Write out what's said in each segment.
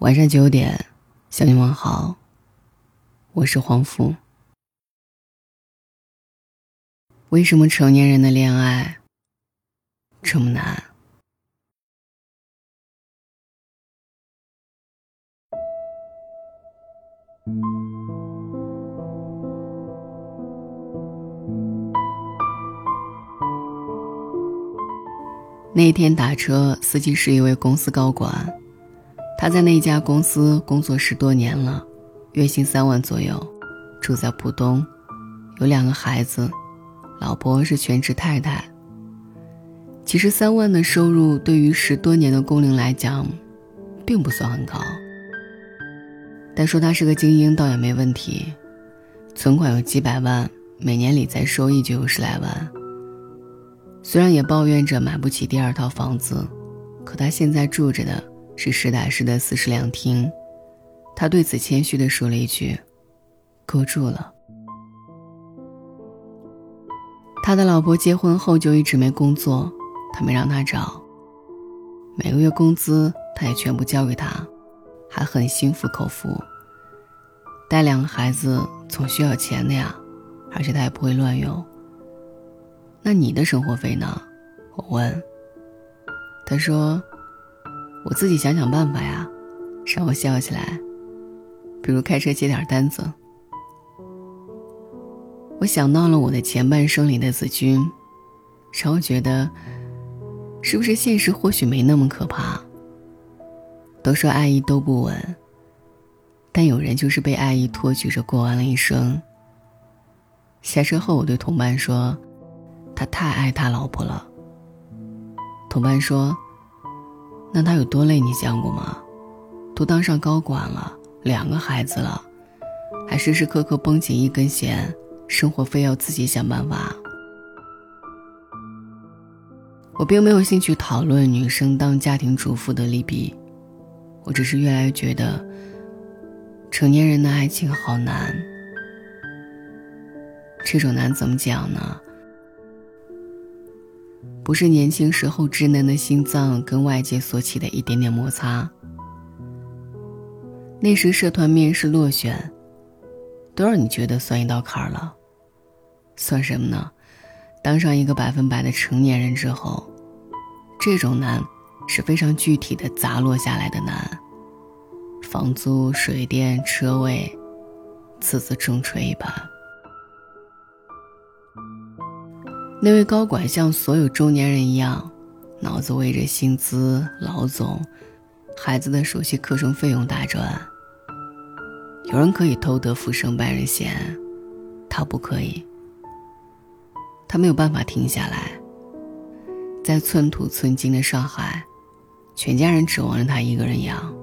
晚上九点，向你问好。我是黄福。为什么成年人的恋爱这么难？那天打车，司机是一位公司高管。他在那家公司工作十多年了，月薪三万左右，住在浦东，有两个孩子，老婆是全职太太。其实三万的收入对于十多年的工龄来讲，并不算很高。但说他是个精英倒也没问题，存款有几百万，每年理财收益就有十来万。虽然也抱怨着买不起第二套房子，可他现在住着的。是实打实的四室两厅，他对此谦虚的说了一句：“够住了。”他的老婆结婚后就一直没工作，他没让他找，每个月工资他也全部交给他，还很心服口服。带两个孩子总需要钱的呀，而且他也不会乱用。那你的生活费呢？我问。他说。我自己想想办法呀，让我笑起来。比如开车接点单子。我想到了我的前半生里的子君，让我觉得，是不是现实或许没那么可怕？都说爱意都不稳，但有人就是被爱意托举着过完了一生。下车后，我对同伴说：“他太爱他老婆了。”同伴说。那他有多累？你见过吗？都当上高管了，两个孩子了，还时时刻刻绷紧一根弦，生活非要自己想办法。我并没有兴趣讨论女生当家庭主妇的利弊，我只是越来越觉得，成年人的爱情好难。这种难怎么讲呢？不是年轻时候稚嫩的心脏跟外界所起的一点点摩擦。那时社团面试落选，都让你觉得算一道坎儿了。算什么呢？当上一个百分百的成年人之后，这种难是非常具体的砸落下来的难。房租、水电、车位，次次重锤一把。那位高管像所有中年人一样，脑子围着薪资、老总、孩子的首席课程费用打转。有人可以偷得浮生半日闲，他不可以。他没有办法停下来。在寸土寸金的上海，全家人指望着他一个人养。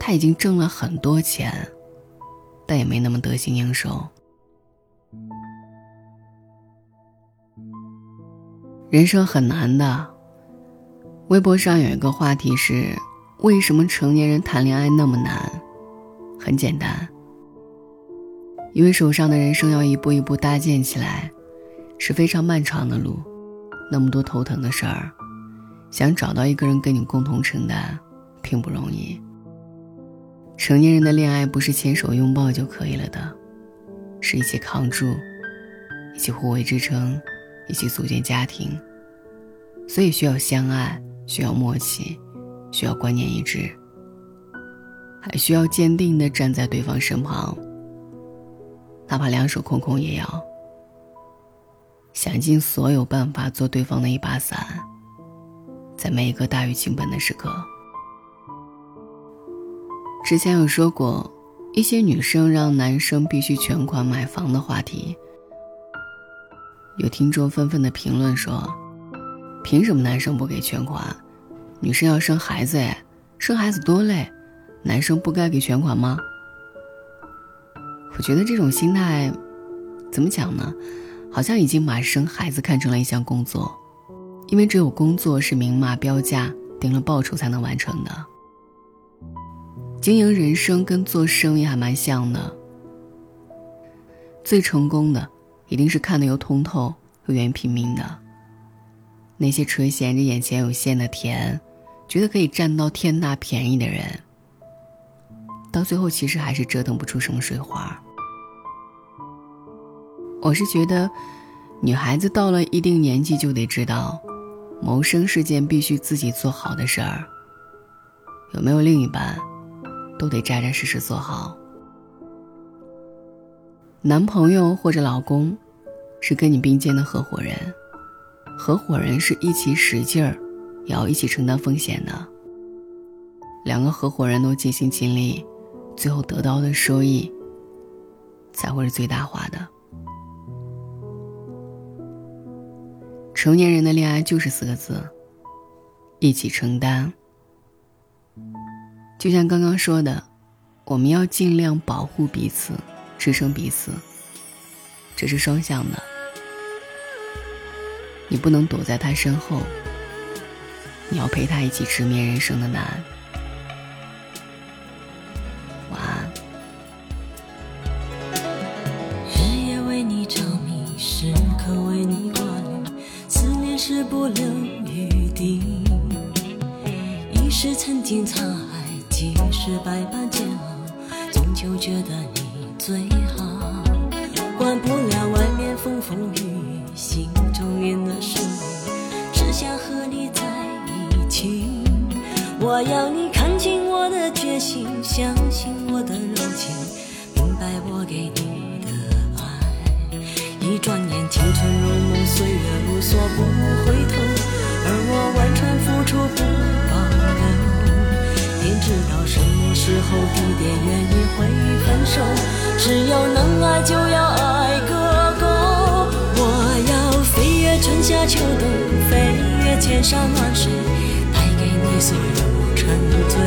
他已经挣了很多钱，但也没那么得心应手。人生很难的。微博上有一个话题是：为什么成年人谈恋爱那么难？很简单，因为手上的人生要一步一步搭建起来，是非常漫长的路，那么多头疼的事儿，想找到一个人跟你共同承担，并不容易。成年人的恋爱不是牵手拥抱就可以了的，是一起扛住，一起互为支撑。一起组建家庭，所以需要相爱，需要默契，需要观念一致，还需要坚定的站在对方身旁。哪怕两手空空，也要想尽所有办法做对方的一把伞，在每一个大雨倾盆的时刻。之前有说过，一些女生让男生必须全款买房的话题。有听众纷纷的评论说：“凭什么男生不给全款？女生要生孩子哎，生孩子多累，男生不该给全款吗？”我觉得这种心态，怎么讲呢？好像已经把生孩子看成了一项工作，因为只有工作是明码标价、定了报酬才能完成的。经营人生跟做生意还蛮像的，最成功的。一定是看得又通透又愿意拼命的。那些垂涎着眼前有限的甜，觉得可以占到天大便宜的人，到最后其实还是折腾不出什么水花。我是觉得，女孩子到了一定年纪就得知道，谋生是件必须自己做好的事儿。有没有另一半，都得扎扎实实做好。男朋友或者老公，是跟你并肩的合伙人，合伙人是一起使劲儿，也要一起承担风险的。两个合伙人都尽心尽力，最后得到的收益，才会是最大化的。成年人的恋爱就是四个字：一起承担。就像刚刚说的，我们要尽量保护彼此。支撑彼此，这是双向的。你不能躲在他身后，你要陪他一起直面人生的难。晚安。日夜为你着迷，时刻为你挂虑，思念是不留余地。一时曾经沧海，几世百般煎熬，终究觉得你。最好，管不了外面风风雨雨，心中念的是你，只想和你在一起。我要你看清我的决心，相信我的柔情，明白我给你时候、地点、原因会分手。只要能爱，就要爱个够。我要飞越春夏秋冬，飞越千山万水，带给你所有沉醉。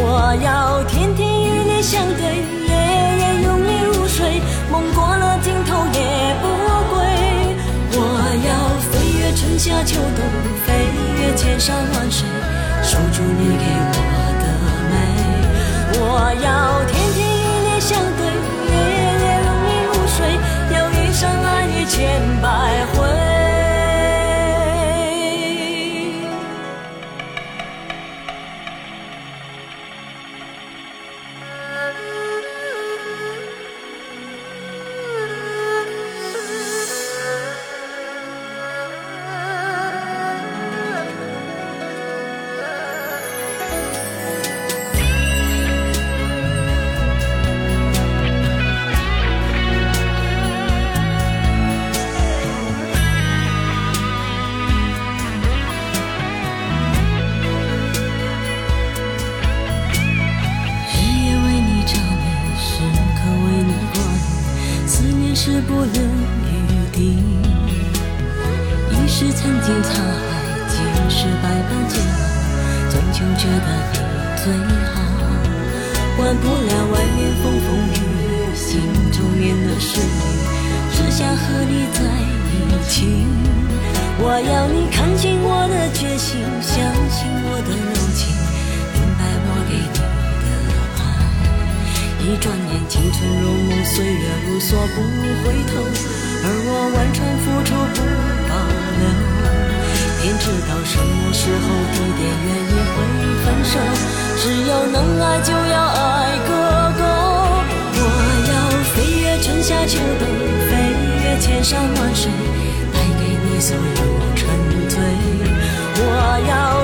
我要天天与你相对，夜夜拥你入睡，梦过了尽头也不归。我要飞越春夏秋冬，飞越千山万水，守住你给美。觉得你最好。管不了外面风风雨雨，心中念的是你，只想和你在一起。我要你看清我的决心，相信我的柔情，明白我给你的。一转眼，青春如梦，岁月如梭，不回头。而我完全付出，不保留。天知道什么时候、地点、原因会分手。只要能爱，就要爱个够。我要飞越春夏秋冬，飞越千山万水，带给你所有沉醉。我要。